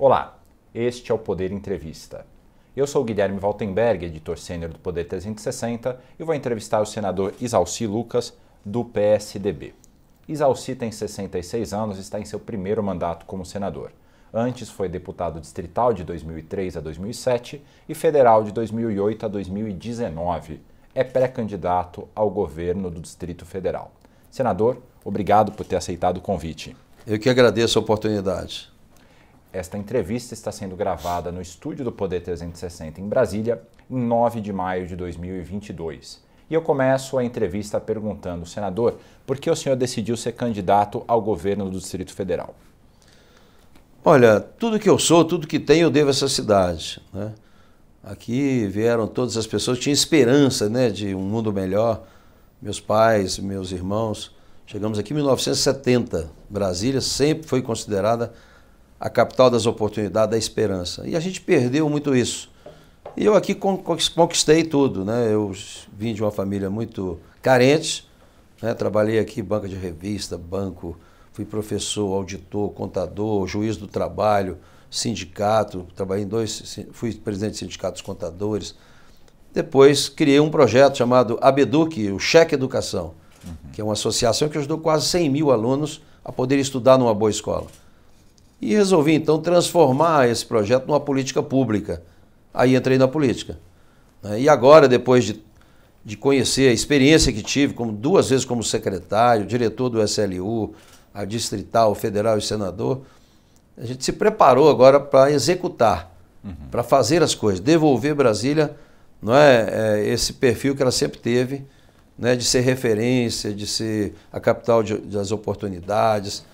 Olá, este é o Poder Entrevista. Eu sou Guilherme Valtenberg, editor sênior do Poder 360, e vou entrevistar o senador Isalci Lucas, do PSDB. Isalci tem 66 anos e está em seu primeiro mandato como senador. Antes foi deputado distrital de 2003 a 2007 e federal de 2008 a 2019. É pré-candidato ao governo do Distrito Federal. Senador, obrigado por ter aceitado o convite. Eu que agradeço a oportunidade. Esta entrevista está sendo gravada no estúdio do Poder 360 em Brasília, em 9 de maio de 2022. E eu começo a entrevista perguntando, senador, por que o senhor decidiu ser candidato ao governo do Distrito Federal? Olha, tudo que eu sou, tudo que tenho, eu devo a essa cidade. Né? Aqui vieram todas as pessoas, tinha esperança né, de um mundo melhor. Meus pais, meus irmãos. Chegamos aqui em 1970. Brasília sempre foi considerada a capital das oportunidades, da esperança. E a gente perdeu muito isso. E eu aqui conquistei tudo, né? Eu vim de uma família muito carente, né? Trabalhei aqui banca de revista, banco, fui professor, auditor, contador, juiz do trabalho, sindicato, trabalhei em dois, fui presidente de sindicatos contadores. Depois criei um projeto chamado Abeduc, o Cheque Educação, uhum. que é uma associação que ajudou quase 100 mil alunos a poder estudar numa boa escola. E resolvi então transformar esse projeto numa política pública. Aí entrei na política. Né? E agora, depois de, de conhecer a experiência que tive, como duas vezes como secretário, diretor do SLU, a distrital, federal e senador, a gente se preparou agora para executar, uhum. para fazer as coisas, devolver Brasília, não é, é, esse perfil que ela sempre teve, né, de ser referência, de ser a capital de, das oportunidades,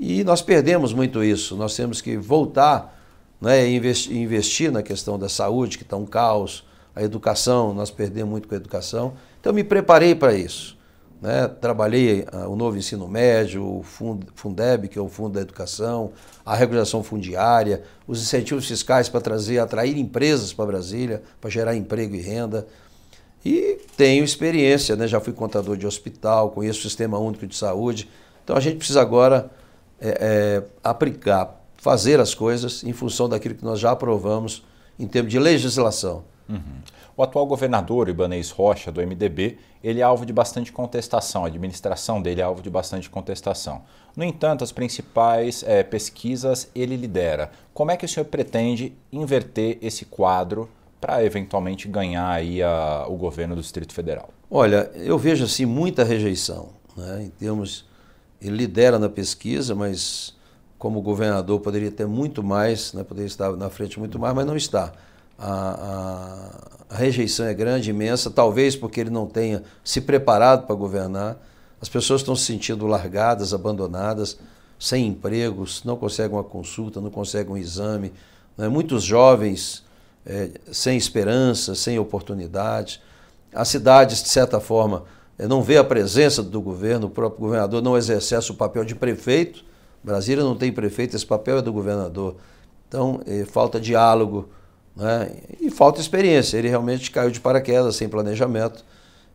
e nós perdemos muito isso. Nós temos que voltar né, e investir, na questão da saúde, que está um caos, a educação, nós perdemos muito com a educação. Então, me preparei para isso. Né? Trabalhei uh, o novo ensino médio, o Fundeb, que é o Fundo da Educação, a regulação fundiária, os incentivos fiscais para trazer, atrair empresas para Brasília, para gerar emprego e renda. E tenho experiência, né? já fui contador de hospital, conheço o Sistema Único de Saúde. Então a gente precisa agora é, é, aplicar, fazer as coisas em função daquilo que nós já aprovamos em termos de legislação. Uhum. O atual governador Ibanez Rocha, do MDB, ele é alvo de bastante contestação, a administração dele é alvo de bastante contestação. No entanto, as principais é, pesquisas ele lidera. Como é que o senhor pretende inverter esse quadro para eventualmente ganhar aí a, o governo do Distrito Federal? Olha, eu vejo assim muita rejeição, né, em termos ele lidera na pesquisa, mas como governador poderia ter muito mais, né, poderia estar na frente muito mais, mas não está. A, a, a, rejeição é grande, imensa, talvez porque ele não tenha se preparado para governar. As pessoas estão se sentindo largadas, abandonadas, sem empregos, não conseguem uma consulta, não conseguem um exame. Né? Muitos jovens é, sem esperança, sem oportunidade. As cidades, de certa forma, não vê a presença do governo, o próprio governador não exerce o papel de prefeito. Brasília não tem prefeito, esse papel é do governador. Então, é, falta diálogo né? e falta experiência. Ele realmente caiu de paraquedas, sem planejamento.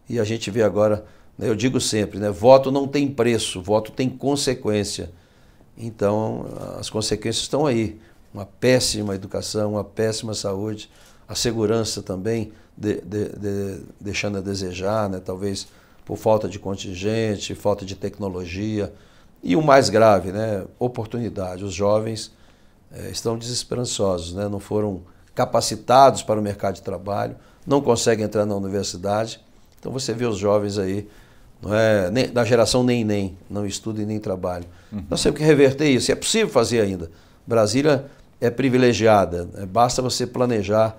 E a gente vê agora, né, eu digo sempre, né, voto não tem preço, voto tem consequência. Então, as consequências estão aí. Uma péssima educação, uma péssima saúde, a segurança também de, de, de, deixando a desejar, né? talvez por falta de contingente, falta de tecnologia. E o mais grave, né, oportunidade. Os jovens é, estão desesperançosos, né, não foram capacitados para o mercado de trabalho, não conseguem entrar na universidade. Então você vê os jovens aí, não é, nem, da geração nem nem, não estudam e nem trabalham. Uhum. Nós temos que reverter isso, é possível fazer ainda. Brasília é privilegiada, né? basta você planejar.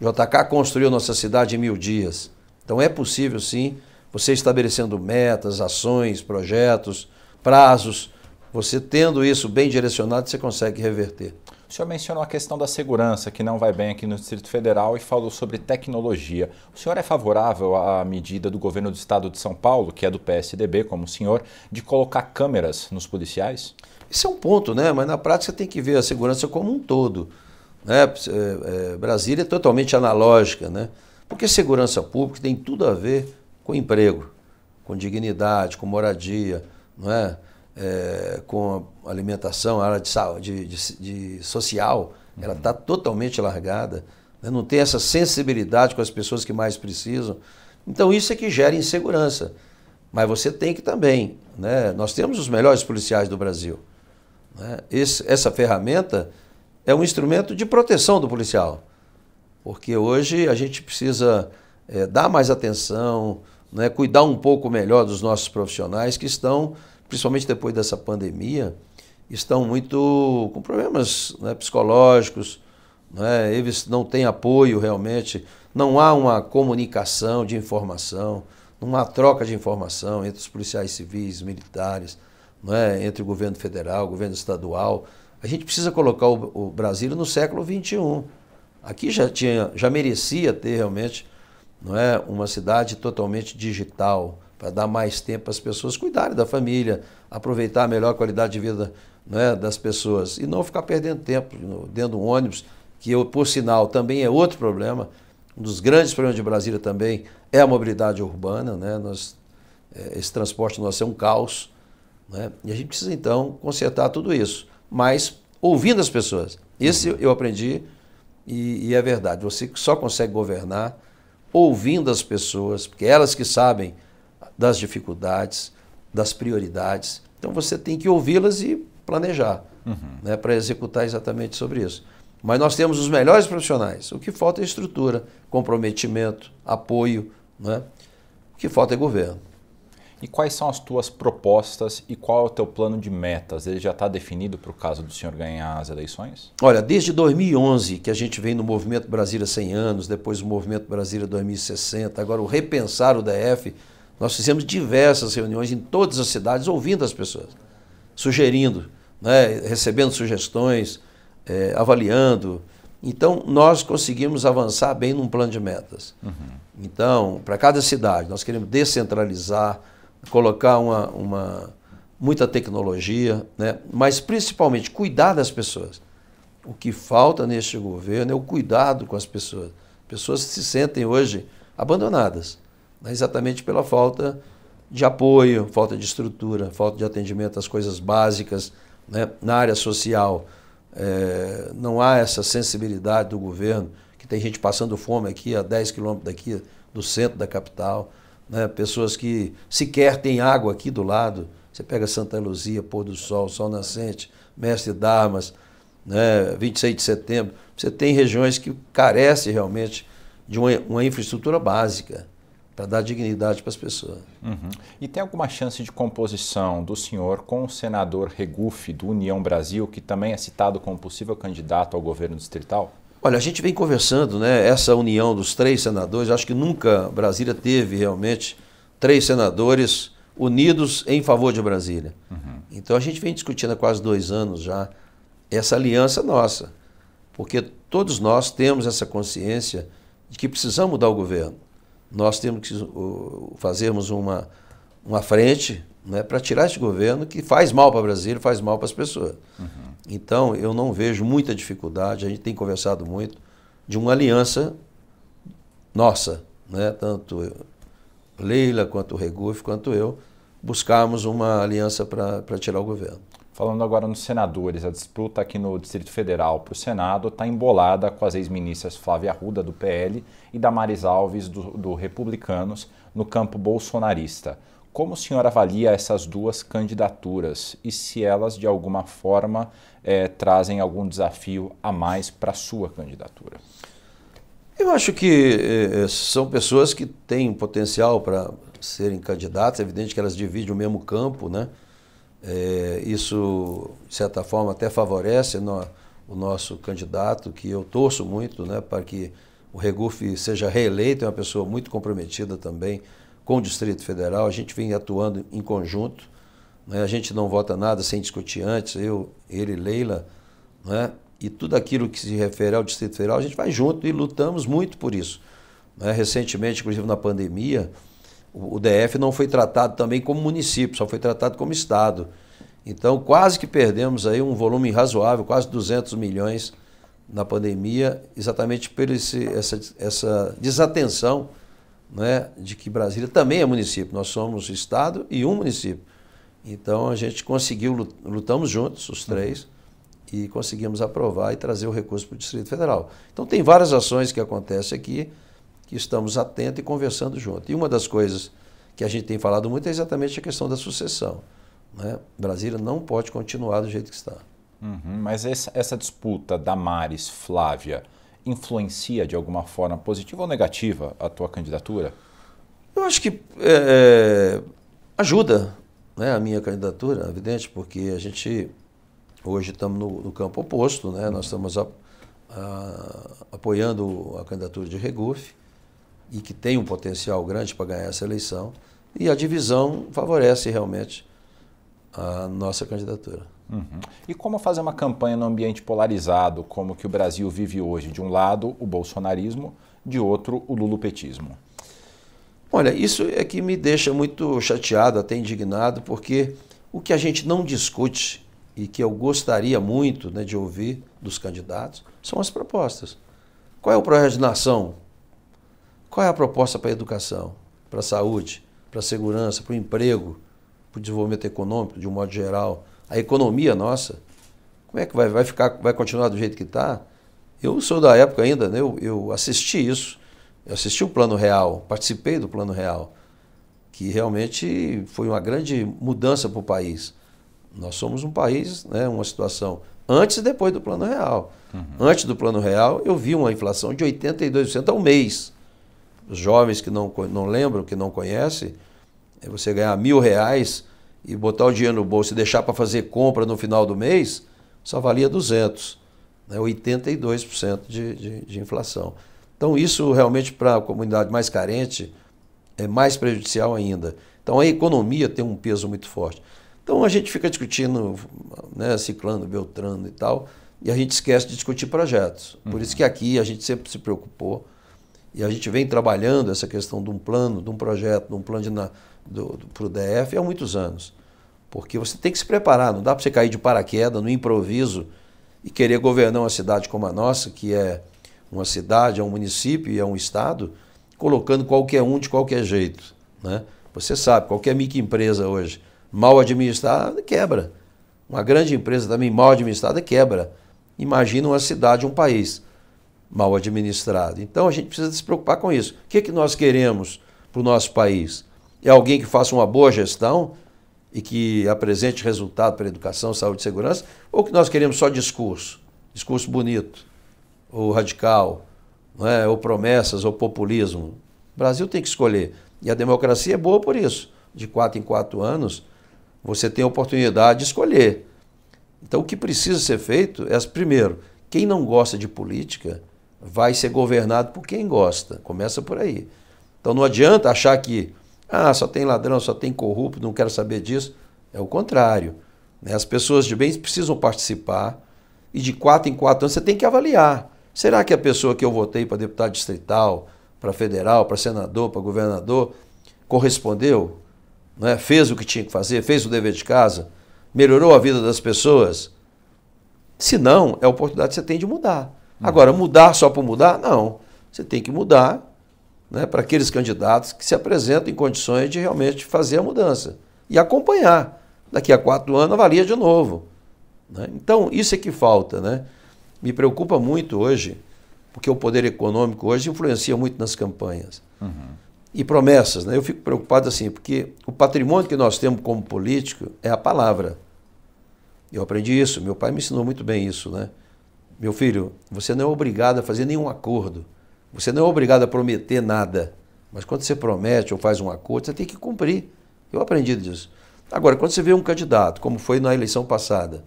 JK construiu nossa cidade em mil dias. Então é possível sim você estabelecendo metas, ações, projetos, prazos, você tendo isso bem direcionado, você consegue reverter. O senhor mencionou a questão da segurança, que não vai bem aqui no Distrito Federal, e falou sobre tecnologia. O senhor é favorável à medida do governo do estado de São Paulo, que é do PSDB, como o senhor, de colocar câmeras nos policiais? Isso é um ponto, né? Mas na prática tem que ver a segurança como um todo. Né? É, é, Brasília é totalmente analógica, né? Porque segurança pública tem tudo a ver com emprego, com dignidade, com moradia, não é? é, com alimentação, a área de, de, de, de social, uhum. ela está totalmente largada. Né? Não tem essa sensibilidade com as pessoas que mais precisam. Então isso é que gera insegurança. Mas você tem que também. Né? Nós temos os melhores policiais do Brasil. Né? Esse, essa ferramenta é um instrumento de proteção do policial. Porque hoje a gente precisa é, dar mais atenção, né? cuidar um pouco melhor dos nossos profissionais que estão, principalmente depois dessa pandemia, estão muito com problemas né, psicológicos, né? eles não têm apoio realmente, não há uma comunicação de informação numa troca de informação entre os policiais civis, militares, não é? entre o governo federal, o governo estadual. A gente precisa colocar o, o Brasil no século XXI. Aqui já, tinha, já merecia ter realmente não é, uma cidade totalmente digital, para dar mais tempo às pessoas cuidarem da família, aproveitar a melhor qualidade de vida não é, das pessoas e não ficar perdendo tempo dentro de um ônibus, que, por sinal, também é outro problema. Um dos grandes problemas de Brasília também é a mobilidade urbana. Né? Nós, é, esse transporte nosso é um caos. Né? E a gente precisa, então, consertar tudo isso. Mas ouvindo as pessoas. Esse eu aprendi e, e é verdade. Você só consegue governar ouvindo as pessoas, porque elas que sabem das dificuldades, das prioridades. Então você tem que ouvi-las e planejar uhum. né, para executar exatamente sobre isso. Mas nós temos os melhores profissionais. O que falta é estrutura, comprometimento, apoio. Né? O que falta é governo. E quais são as tuas propostas e qual é o teu plano de metas? Ele já está definido para o caso do senhor ganhar as eleições? Olha, desde 2011 que a gente vem no Movimento Brasília 100 anos, depois o Movimento Brasília 2060, agora o Repensar o DF, nós fizemos diversas reuniões em todas as cidades ouvindo as pessoas, sugerindo, né, recebendo sugestões, é, avaliando. Então, nós conseguimos avançar bem num plano de metas. Uhum. Então, para cada cidade, nós queremos descentralizar, colocar uma, uma, muita tecnologia, né? mas principalmente cuidar das pessoas. O que falta neste governo é o cuidado com as pessoas. Pessoas se sentem hoje abandonadas, né? exatamente pela falta de apoio, falta de estrutura, falta de atendimento às coisas básicas né? na área social. É, não há essa sensibilidade do governo, que tem gente passando fome aqui a 10 quilômetros daqui, do centro da capital, né? pessoas que sequer têm água aqui do lado. Você pega Santa Luzia, Pôr do Sol, Sol Nascente, Mestre Darmas, né? 26 de setembro. Você tem regiões que carecem realmente de uma, uma infraestrutura básica para dar dignidade para as pessoas. Uhum. E tem alguma chance de composição do senhor com o senador Regufe, do União Brasil, que também é citado como possível candidato ao governo distrital? Olha, a gente vem conversando, né? Essa união dos três senadores, acho que nunca Brasília teve realmente três senadores unidos em favor de Brasília. Uhum. Então a gente vem discutindo há quase dois anos já essa aliança nossa, porque todos nós temos essa consciência de que precisamos mudar o governo nós temos que fazermos uma, uma frente né, para tirar esse governo que faz mal para o Brasil, faz mal para as pessoas. Uhum. Então, eu não vejo muita dificuldade, a gente tem conversado muito, de uma aliança nossa, né, tanto Leila quanto o Regufe, quanto eu, buscarmos uma aliança para tirar o governo. Falando agora nos senadores, a disputa aqui no Distrito Federal para o Senado está embolada com as ex-ministras Flávia Arruda, do PL, e Damares Alves, do, do Republicanos, no campo bolsonarista. Como o senhor avalia essas duas candidaturas e se elas, de alguma forma, é, trazem algum desafio a mais para a sua candidatura? Eu acho que eh, são pessoas que têm potencial para serem candidatas, é evidente que elas dividem o mesmo campo, né? É, isso, de certa forma, até favorece no, o nosso candidato, que eu torço muito né, para que o Regufe seja reeleito, é uma pessoa muito comprometida também com o Distrito Federal. A gente vem atuando em conjunto, né, a gente não vota nada sem discutir antes, eu, ele Leila, né, e tudo aquilo que se refere ao Distrito Federal, a gente vai junto e lutamos muito por isso. Né. Recentemente, inclusive na pandemia, o DF não foi tratado também como município, só foi tratado como Estado. Então, quase que perdemos aí um volume razoável, quase 200 milhões na pandemia, exatamente por esse, essa, essa desatenção né, de que Brasília também é município. Nós somos Estado e um município. Então a gente conseguiu, lutamos juntos, os três, uhum. e conseguimos aprovar e trazer o recurso para o Distrito Federal. Então tem várias ações que acontecem aqui que estamos atentos e conversando junto. E uma das coisas que a gente tem falado muito é exatamente a questão da sucessão. Né? Brasília não pode continuar do jeito que está. Uhum, mas essa, essa disputa da Maris Flávia influencia de alguma forma positiva ou negativa a tua candidatura? Eu acho que é, é ajuda né, a minha candidatura, evidente, porque a gente hoje estamos no, no campo oposto, né? nós estamos a, a, apoiando a candidatura de Regufe e que tem um potencial grande para ganhar essa eleição, e a divisão favorece realmente a nossa candidatura. Uhum. E como fazer uma campanha no ambiente polarizado, como que o Brasil vive hoje? De um lado, o bolsonarismo, de outro, o lulopetismo. Olha, isso é que me deixa muito chateado, até indignado, porque o que a gente não discute e que eu gostaria muito né, de ouvir dos candidatos são as propostas. Qual é o projeto de nação? Qual é a proposta para a educação, para a saúde, para a segurança, para o emprego, para o desenvolvimento econômico, de um modo geral? A economia nossa, como é que vai, vai ficar, vai continuar do jeito que está? Eu sou da época ainda, né, eu, eu assisti isso eu assisti o Plano Real, participei do Plano Real, que realmente foi uma grande mudança para o país. Nós somos um país, né, uma situação antes e depois do Plano Real. Uhum. Antes do Plano Real, eu vi uma inflação de 82% ao mês. Os jovens que não, não lembram, que não conhecem, é você ganhar mil reais e botar o dinheiro no bolso e deixar para fazer compra no final do mês, só valia 200. Né, 82% de, de, de inflação. Então, isso realmente para a comunidade mais carente é mais prejudicial ainda. Então, a economia tem um peso muito forte. Então, a gente fica discutindo, né, ciclando, beltrano e tal, e a gente esquece de discutir projetos. Por uhum. isso que aqui a gente sempre se preocupou e a gente vem trabalhando essa questão de um plano, de um projeto, de um plano para o DF há muitos anos. Porque você tem que se preparar, não dá para você cair de paraquedas no improviso e querer governar uma cidade como a nossa, que é uma cidade, a um município e a um estado, colocando qualquer um de qualquer jeito. Né? Você sabe, qualquer microempresa hoje mal administrada quebra. Uma grande empresa também mal administrada quebra. Imagina uma cidade, um país mal administrado. Então a gente precisa se preocupar com isso. O que, é que nós queremos para o nosso país? É alguém que faça uma boa gestão e que apresente resultado para educação, saúde e segurança? Ou que nós queremos só discurso? Discurso bonito ou radical, é? ou promessas, ou populismo. O Brasil tem que escolher. E a democracia é boa por isso. De quatro em quatro anos, você tem a oportunidade de escolher. Então, o que precisa ser feito é, primeiro, quem não gosta de política vai ser governado por quem gosta. Começa por aí. Então, não adianta achar que ah, só tem ladrão, só tem corrupto, não quero saber disso. É o contrário. Né? As pessoas de bem precisam participar e de quatro em quatro anos você tem que avaliar. Será que a pessoa que eu votei para deputado distrital, para federal, para senador, para governador, correspondeu? Né? Fez o que tinha que fazer? Fez o dever de casa? Melhorou a vida das pessoas? Se não, é a oportunidade que você tem de mudar. Agora, mudar só por mudar? Não. Você tem que mudar né, para aqueles candidatos que se apresentam em condições de realmente fazer a mudança. E acompanhar. Daqui a quatro anos, avalia de novo. Né? Então, isso é que falta. Né? me preocupa muito hoje, porque o poder econômico hoje influencia muito nas campanhas. Uhum. E promessas, né? Eu fico preocupado assim, porque o patrimônio que nós temos como político é a palavra. Eu aprendi isso, meu pai me ensinou muito bem isso, né? Meu filho, você não é obrigado a fazer nenhum acordo. Você não é obrigado a prometer nada. Mas quando você promete ou faz um acordo, você tem que cumprir. Eu aprendi disso. Agora, quando você vê um candidato, como foi na eleição passada,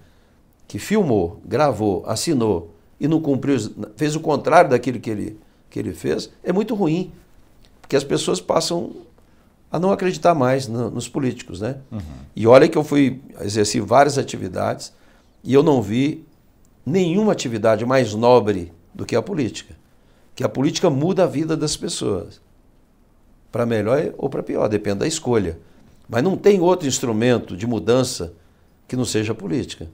que filmou, gravou, assinou e não cumpriu, fez o contrário daquilo que ele, que ele fez, é muito ruim. Porque as pessoas passam a não acreditar mais no, nos políticos, né? Uhum. E olha que eu fui exerci várias atividades e eu não vi nenhuma atividade mais nobre do que a política. Que a política muda a vida das pessoas. Para melhor ou para pior, depende da escolha. Mas não tem outro instrumento de mudança que não seja a política.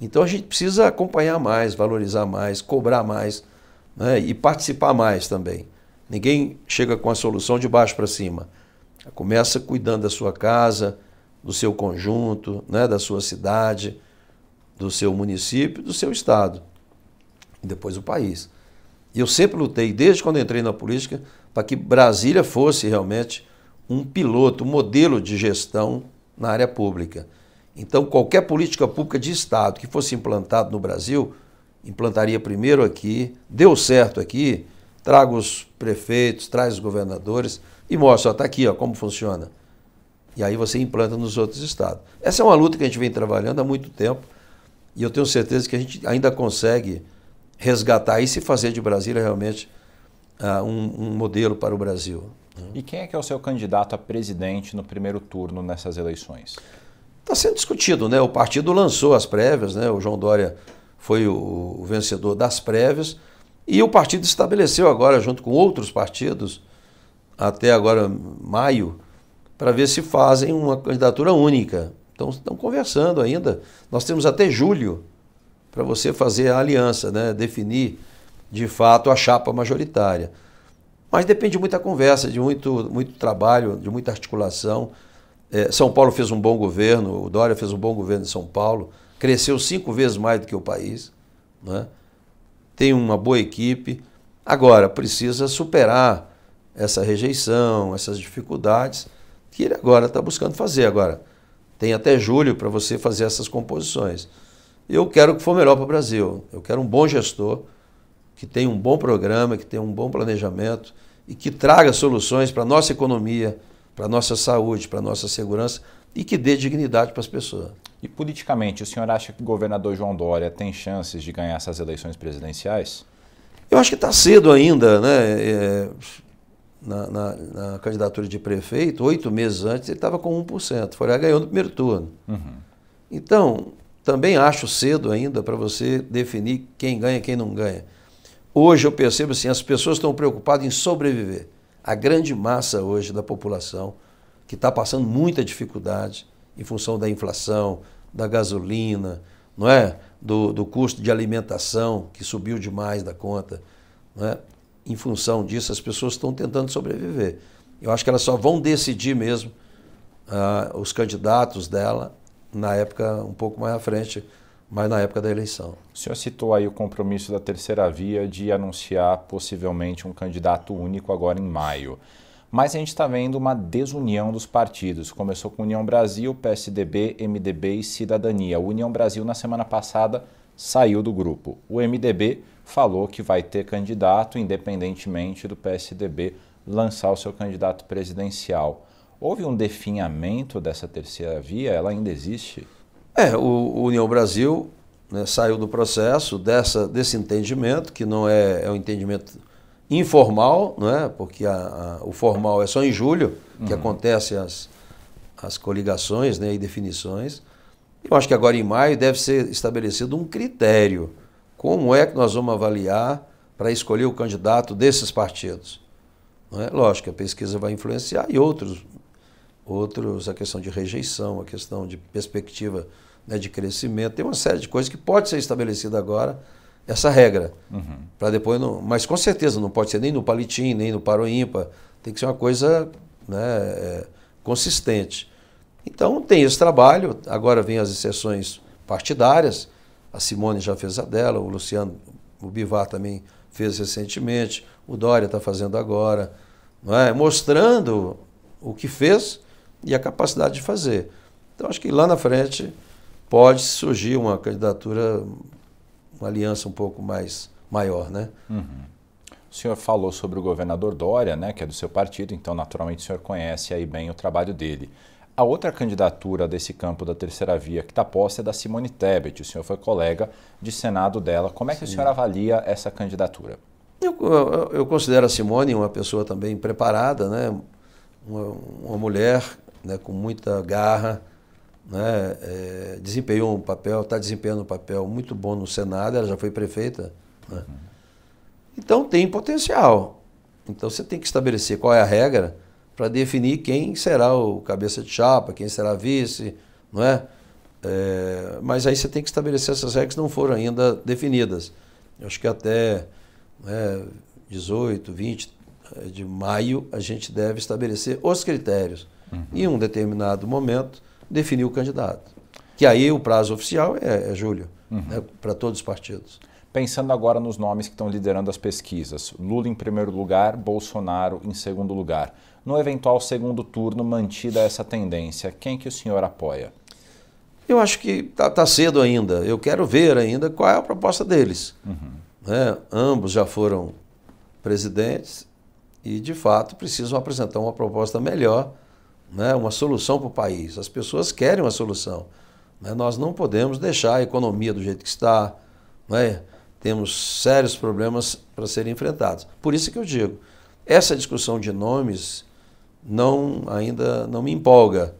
Então a gente precisa acompanhar mais, valorizar mais, cobrar mais né? e participar mais também. Ninguém chega com a solução de baixo para cima. Começa cuidando da sua casa, do seu conjunto, né, da sua cidade, do seu município, do seu estado e depois o país. E eu sempre lutei, desde quando entrei na política, para que Brasília fosse realmente um piloto, um modelo de gestão na área pública. Então, qualquer política pública de Estado que fosse implantado no Brasil, implantaria primeiro aqui, deu certo aqui, traga os prefeitos, traz os governadores e mostra, está aqui ó, como funciona. E aí você implanta nos outros estados. Essa é uma luta que a gente vem trabalhando há muito tempo e eu tenho certeza que a gente ainda consegue resgatar isso e fazer de Brasília realmente uh, um, um modelo para o Brasil. E quem é que é o seu candidato a presidente no primeiro turno nessas eleições? Está sendo discutido, né? O partido lançou as prévias, né? O João Dória foi o, o vencedor das prévias e o partido estabeleceu agora, junto com outros partidos, até agora maio, para ver se fazem uma candidatura única. Então estão conversando ainda. Nós temos até julho para você fazer a aliança, né? definir de fato a chapa majoritária. Mas depende de muita conversa, de muito, muito trabalho, de muita articulação. É, São Paulo fez um bom governo, o Dória fez um bom governo em São Paulo, cresceu cinco vezes mais do que o país, né? tem uma boa equipe. Agora, precisa superar essa rejeição, essas dificuldades que ele agora está buscando fazer. Agora, tem até julho para você fazer essas composições. Eu quero que for melhor para o Brasil. Eu quero um bom gestor, que tenha um bom programa, que tenha um bom planejamento e que traga soluções para a nossa economia, para a nossa saúde, para a nossa segurança e que dê dignidade para as pessoas. E politicamente, o senhor acha que o governador João Dória tem chances de ganhar essas eleições presidenciais? Eu acho que está cedo ainda, né? É, na, na, na, candidatura de prefeito, oito meses antes, ele estava com 1%. Foi lá ganhou no primeiro turno. Uhum. Então, também acho cedo ainda para você definir quem ganha e quem não ganha. Hoje eu percebo assim, as pessoas estão preocupadas em sobreviver. A grande massa hoje da população que está passando muita dificuldade em função da inflação, da gasolina, não é? Do, do custo de alimentação que subiu demais da conta, não é? Em função disso, as pessoas estão tentando sobreviver. Eu acho que elas só vão decidir mesmo uh, os candidatos dela na época um pouco mais à frente, mas na época da eleição. O senhor citou aí o compromisso da terceira via de anunciar possivelmente um candidato único agora em maio. Mas a gente está vendo uma desunião dos partidos. Começou com União Brasil, PSDB, MDB e Cidadania. O União Brasil, na semana passada, saiu do grupo. O MDB falou que vai ter candidato, independentemente do PSDB lançar o seu candidato presidencial. Houve um definhamento dessa terceira via? Ela ainda existe? É, o, União Brasil né, saiu do processo dessa, desse entendimento, que não é, é um entendimento informal, não é? porque a, a, o formal é só em julho que uhum. acontecem as, as coligações né, e definições. Eu acho que agora em maio deve ser estabelecido um critério. Como é que nós vamos avaliar para escolher o candidato desses partidos? Não é? Lógico, a pesquisa vai influenciar e outros outros a questão de rejeição, a questão de perspectiva né, de crescimento. Tem uma série de coisas que pode ser estabelecida agora, essa regra. Uhum. Para depois não. Mas com certeza não pode ser nem no palitim, nem no paroímpa. Tem que ser uma coisa né, é, consistente. Então tem esse trabalho, agora vem as exceções partidárias. A Simone já fez a dela, o Luciano, o Bivar também fez recentemente, o Dória está fazendo agora, não é? mostrando o que fez e a capacidade de fazer. Então, acho que lá na frente pode surgir uma candidatura, uma aliança um pouco mais maior, né? Uhum. O senhor falou sobre o governador Dória, né, que é do seu partido, então naturalmente o senhor conhece aí bem o trabalho dele. A outra candidatura desse campo da terceira via que está posta é da Simone Tebet. O senhor foi colega de Senado dela. Como é que Sim. o senhor avalia essa candidatura? Eu, eu, eu, considero a Simone uma pessoa também preparada, né? uma, uma mulher né, com muita garra, né, é, desempenhou um papel, está desempenhando um papel muito bom no Senado, ela já foi prefeita. Né? Então tem potencial. Então você tem que estabelecer qual é a regra para definir quem será o cabeça de chapa, quem será vice, não é? é? Mas aí você tem que estabelecer essas regras que não foram ainda definidas. Eu acho que até né, 18, 20 de maio a gente deve estabelecer os critérios. Uhum. Em um determinado momento, definir o candidato. Que aí o prazo oficial é, é julho, uhum. né, para todos os partidos. Pensando agora nos nomes que estão liderando as pesquisas: Lula em primeiro lugar, Bolsonaro em segundo lugar. No eventual segundo turno, mantida essa tendência, quem que o senhor apoia? Eu acho que está tá cedo ainda. Eu quero ver ainda qual é a proposta deles. Uhum. Né? Ambos já foram presidentes e, de fato, precisam apresentar uma proposta melhor, né? uma solução para o país. As pessoas querem uma solução. Né? Nós não podemos deixar a economia do jeito que está. Né? Temos sérios problemas para serem enfrentados. Por isso que eu digo, essa discussão de nomes não ainda não me empolga.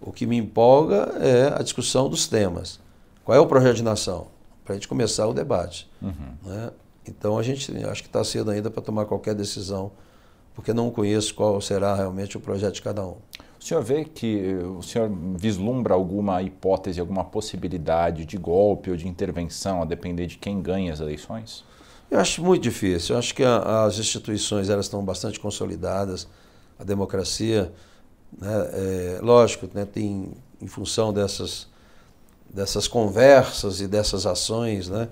O que me empolga é a discussão dos temas. Qual é o projeto de nação? Para a gente começar o debate. Uhum. Né? Então a gente acho que está cedo ainda para tomar qualquer decisão, porque não conheço qual será realmente o projeto de cada um. Senhor vê que o senhor vislumbra alguma hipótese, alguma possibilidade de golpe ou de intervenção, a depender de quem ganha as eleições? Eu acho muito difícil. Eu acho que a, as instituições elas estão bastante consolidadas, a democracia, né, é, lógico, né, tem em função dessas dessas conversas e dessas ações, né,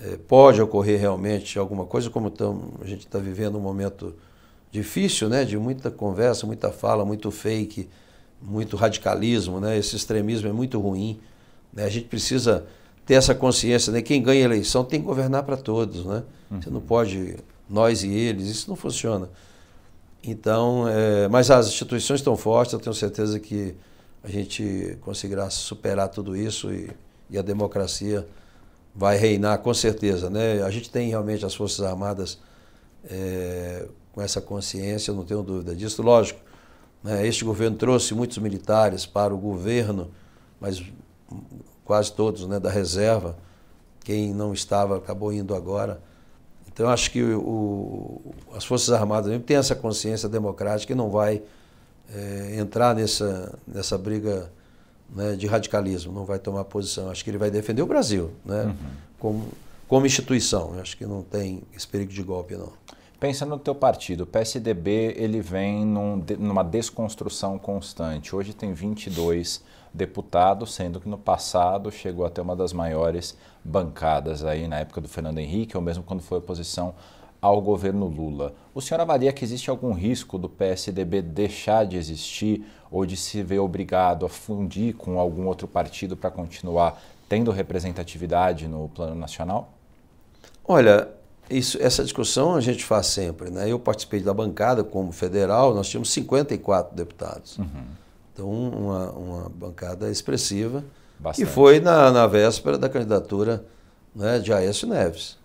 é, pode ocorrer realmente alguma coisa, como tão, a gente está vivendo um momento difícil, né, de muita conversa, muita fala, muito fake, muito radicalismo, né, esse extremismo é muito ruim. Né, a gente precisa ter essa consciência, né, quem ganha a eleição tem que governar para todos, né? Uhum. Você não pode nós e eles, isso não funciona. Então, é, mas as instituições estão fortes, eu tenho certeza que a gente conseguirá superar tudo isso e, e a democracia vai reinar com certeza. Né? A gente tem realmente as Forças Armadas é, com essa consciência, não tenho dúvida disso. Lógico, né, este governo trouxe muitos militares para o governo, mas quase todos né, da reserva. Quem não estava acabou indo agora. Então, acho que o, as Forças Armadas têm essa consciência democrática e não vai é, entrar nessa, nessa briga né, de radicalismo, não vai tomar posição. Acho que ele vai defender o Brasil né, uhum. como, como instituição. Acho que não tem esse perigo de golpe, não. Pensando no teu partido, o PSDB ele vem num, numa desconstrução constante. Hoje tem 22 deputados, sendo que no passado chegou a ter uma das maiores bancadas aí na época do Fernando Henrique, ou mesmo quando foi oposição ao governo Lula. O senhor avalia que existe algum risco do PSDB deixar de existir ou de se ver obrigado a fundir com algum outro partido para continuar tendo representatividade no plano nacional? Olha, isso, essa discussão a gente faz sempre. Né? Eu participei da bancada como federal, nós tínhamos 54 deputados. Uhum. Então, uma, uma bancada expressiva. Bastante. E foi na, na véspera da candidatura né, de Aécio Neves.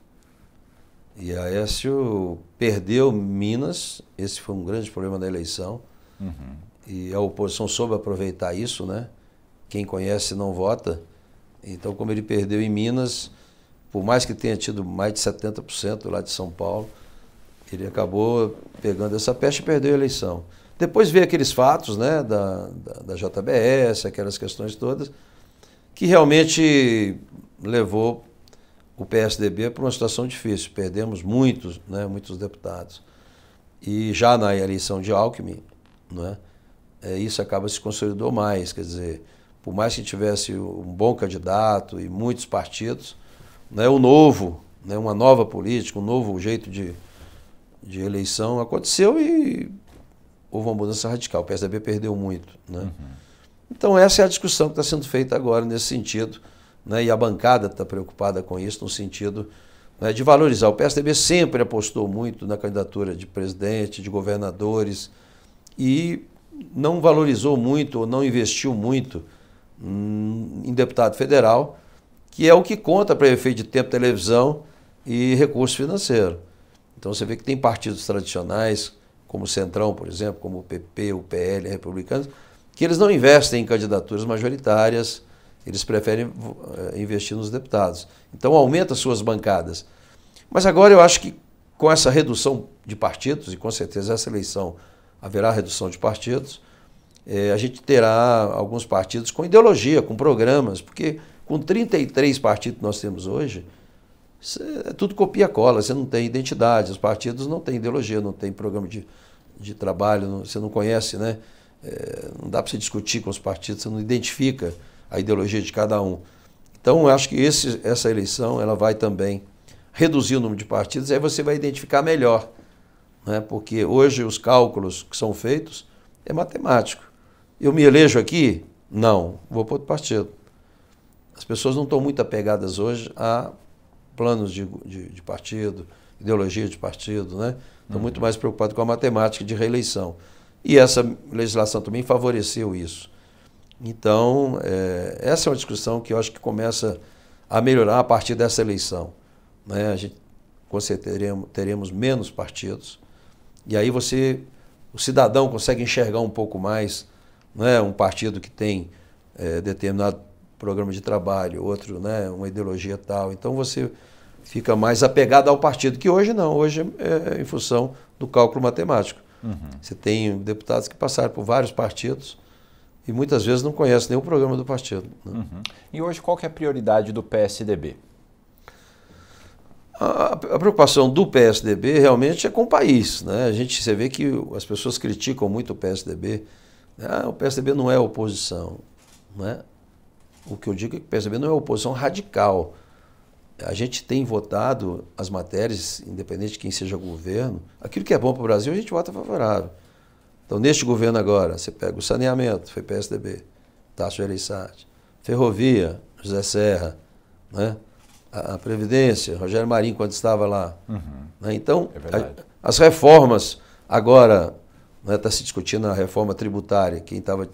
E Aécio perdeu Minas, esse foi um grande problema da eleição. Uhum. E a oposição soube aproveitar isso, né? Quem conhece não vota. Então, como ele perdeu em Minas, por mais que tenha tido mais de 70% lá de São Paulo, ele acabou pegando essa peste e perdeu a eleição. Depois veio aqueles fatos né, da, da, da JBS, aquelas questões todas, que realmente levou o PSDB para uma situação difícil. Perdemos muitos, né, muitos deputados. E já na eleição de Alckmin, né, isso acaba se consolidou mais. Quer dizer, por mais que tivesse um bom candidato e muitos partidos, né, o novo, né, uma nova política, um novo jeito de, de eleição aconteceu e houve uma mudança radical. O PSDB perdeu muito. Né? Uhum. Então, essa é a discussão que está sendo feita agora nesse sentido né, e a bancada está preocupada com isso, no sentido né, de valorizar. O PSDB sempre apostou muito na candidatura de presidente, de governadores, e não valorizou muito ou não investiu muito hum, em deputado federal, que é o que conta para efeito de tempo televisão e recurso financeiro. Então você vê que tem partidos tradicionais, como o Centrão, por exemplo, como o PP, o PL, republicanos, que eles não investem em candidaturas majoritárias, eles preferem eh, investir nos deputados. Então aumenta suas bancadas. Mas agora eu acho que com essa redução de partidos, e com certeza essa eleição haverá redução de partidos, é, a gente terá alguns partidos com ideologia, com programas, porque com 33 partidos que nós temos hoje, é tudo copia-cola, você não tem identidade, os partidos não têm ideologia, não tem programa de, de trabalho, não, você não conhece né, é, não dá para você discutir com os partidos, você não identifica a ideologia de cada um. Então, eu acho que esse, essa eleição ela vai também reduzir o número de partidos, aí você vai identificar melhor. Né? Porque hoje os cálculos que são feitos é matemático. Eu me elejo aqui? Não, vou para outro partido. As pessoas não estão muito apegadas hoje a planos de, de, de partido, ideologia de partido, né? Estão uhum. muito mais preocupados com a matemática de reeleição. E essa legislação também favoreceu isso. Então, é, essa é uma discussão que eu acho que começa a melhorar a partir dessa eleição. Né? A gente, com certeza, teremos, teremos menos partidos. E aí você, o cidadão consegue enxergar um pouco mais né? um partido que tem é, determinado programa de trabalho, outro, né? uma ideologia tal. Então você fica mais apegado ao partido, que hoje não, hoje é, é em função do cálculo matemático. Uhum. Você tem deputados que passaram por vários partidos e muitas vezes não conhece nem o programa do partido. Né? Uhum. E hoje qual que é a prioridade do PSDB? A, a, preocupação do PSDB realmente é com o país. Né? A gente você vê que as pessoas criticam muito o PSDB. Ah, o PSDB não é oposição. Né? O que eu digo é que o PSDB não é oposição radical. A gente tem votado as matérias, independente de quem seja governo, aquilo que é bom para o Brasil, a gente vota favorável. Então, neste governo agora, você pega o saneamento, foi PSDB, Tasso Ereissati, ferrovia, José Serra, né? a, a Previdência, Rogério Marinho, quando estava lá. Uhum. Né? Então, é a, as reformas, agora está né, tá se discutindo a reforma tributária, quem estava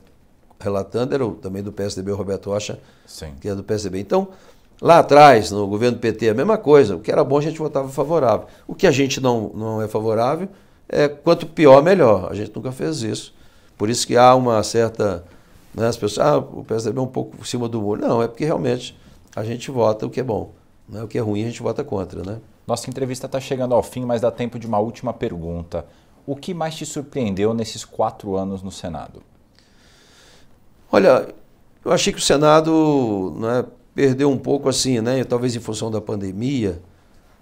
relatando era o, também do PSDB, o Roberto Rocha, Sim. que é do PSDB. Então, lá atrás, no governo PT, a mesma coisa, o que era bom a gente votava favorável. O que a gente não, não é favorável é, quanto pior, melhor. A gente nunca fez isso. Por isso que há uma certa. Né, as pessoas, ah, o PSDB é um pouco por cima do muro. Não, é porque realmente a gente vota o que é bom. Né? O que é ruim a gente vota contra. Né? Nossa entrevista está chegando ao fim, mas dá tempo de uma última pergunta. O que mais te surpreendeu nesses quatro anos no Senado? Olha, eu achei que o Senado né, perdeu um pouco assim, né, talvez em função da pandemia,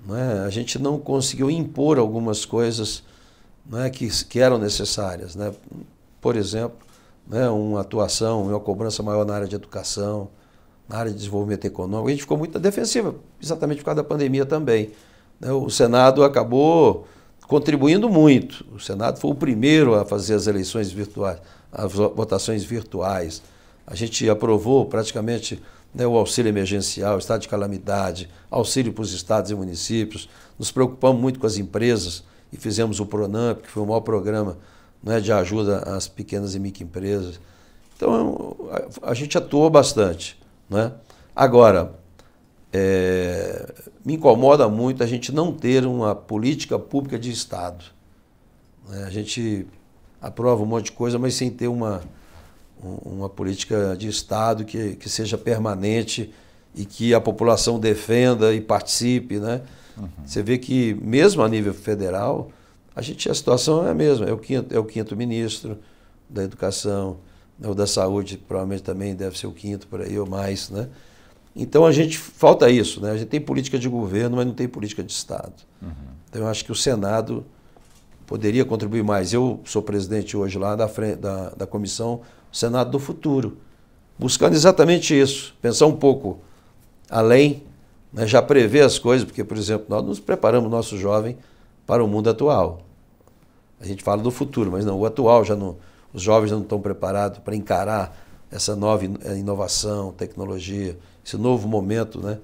né, a gente não conseguiu impor algumas coisas né, que, que eram necessárias. Né? Por exemplo, né, uma atuação, uma cobrança maior na área de educação, na área de desenvolvimento econômico. A gente ficou muito defensiva, exatamente por causa da pandemia também. Né? O Senado acabou contribuindo muito. O Senado foi o primeiro a fazer as eleições virtuais, as votações virtuais. A gente aprovou praticamente né, o auxílio emergencial, estado de calamidade, auxílio para os estados e municípios. Nos preocupamos muito com as empresas e fizemos o Pronamp, que foi o maior programa né, de ajuda às pequenas e microempresas. Então, a, a, gente atuou bastante. Né? Agora, é, me incomoda muito a gente não ter uma política pública de Estado. Né? A gente aprova um monte de coisa, mas sem ter uma, uma política de Estado que, que seja permanente e que a população defenda e participe, né? Uhum. Você vê que, mesmo a nível federal, a gente a situação é a mesma. É o quinto, é o quinto ministro da Educação, né? o da Saúde provavelmente também deve ser o quinto por aí ou mais, né? Então a gente falta isso, né? A gente tem política de governo, mas não tem política de Estado. Uhum. Então eu acho que o Senado poderia contribuir mais. Eu sou presidente hoje lá da, da, da comissão Senado do Futuro, buscando exatamente isso, pensar um pouco além né, já prevê as coisas, porque, por exemplo, nós nos preparamos nosso jovem para o mundo atual. A gente fala do futuro, mas não, o atual já não, os jovens não estão preparados para encarar essa nova eh, inovação, tecnologia, esse novo momento, né?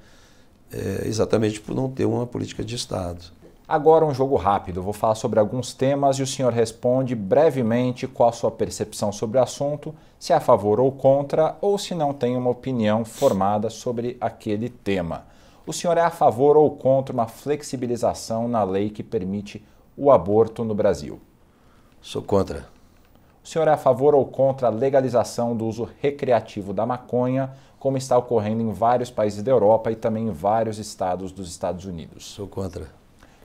É, exatamente por não ter uma política de Estado. Agora um jogo rápido, vou falar sobre alguns temas e o senhor responde brevemente qual a sua percepção sobre o assunto, se é a favor ou contra, ou se não tem uma opinião formada sobre aquele tema. O senhor é a favor ou contra uma flexibilização na lei que permite o aborto no Brasil? Sou contra. O senhor é a favor ou contra a legalização do uso recreativo da maconha, como está ocorrendo em vários países da Europa e também em vários estados dos Estados Unidos? Sou contra.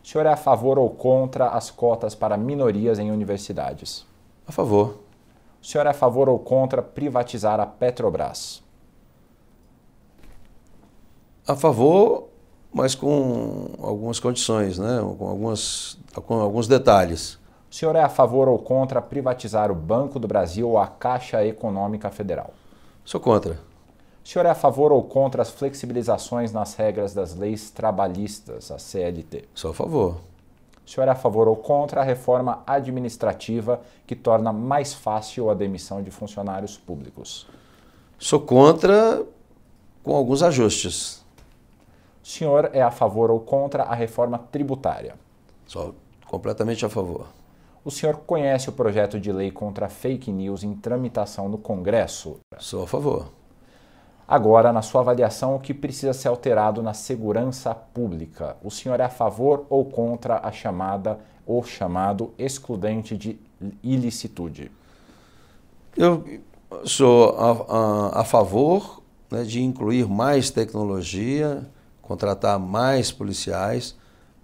O senhor é a favor ou contra as cotas para minorias em universidades? A favor. O senhor é a favor ou contra privatizar a Petrobras? a favor, mas com algumas condições, né? com, algumas, com alguns detalhes. O senhor é a favor ou contra privatizar o Banco do Brasil ou a Caixa Econômica Federal? Sou contra. O senhor é a favor ou contra as flexibilizações nas regras das leis trabalhistas, a CLT? Sou a favor. O senhor é a favor ou contra a reforma administrativa que torna mais fácil a demissão de funcionários públicos? Sou contra com alguns ajustes. O senhor é a favor ou contra a reforma tributária? Sou completamente a favor. O senhor conhece o projeto de lei contra fake news em tramitação no Congresso? Sou a favor. Agora, na sua avaliação, o que precisa ser alterado na segurança pública? O senhor é a favor ou contra a chamada ou chamado excludente de ilicitude? Eu sou a, a, a favor né, de incluir mais tecnologia, contratar mais policiais,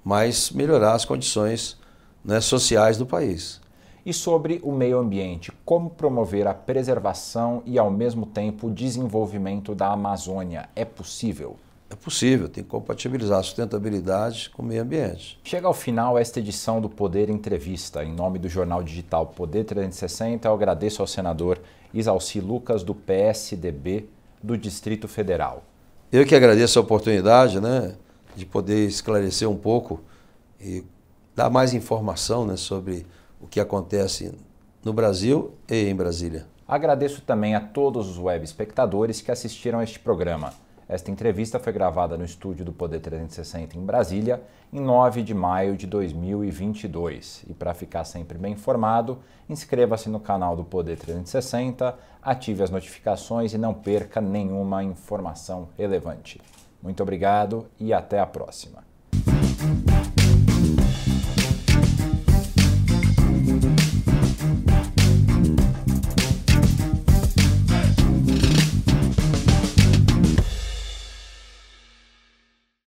mas melhorar as condições né, sociais do país. E sobre o meio ambiente, como promover a preservação e, ao mesmo tempo, o desenvolvimento da Amazônia? É possível? É possível, tem que compatibilizar a sustentabilidade com o meio ambiente. Chega ao final esta edição do Poder Entrevista. Em nome do jornal digital Poder 360, eu agradeço ao senador Isalci Lucas, do PSDB do Distrito Federal. Eu que agradeço a oportunidade né, de poder esclarecer um pouco e dar mais informação né, sobre o que acontece no Brasil e em Brasília. Agradeço também a todos os web espectadores que assistiram a este programa. Esta entrevista foi gravada no estúdio do Poder 360 em Brasília, em 9 de maio de 2022. E para ficar sempre bem informado, inscreva-se no canal do Poder 360, ative as notificações e não perca nenhuma informação relevante. Muito obrigado e até a próxima.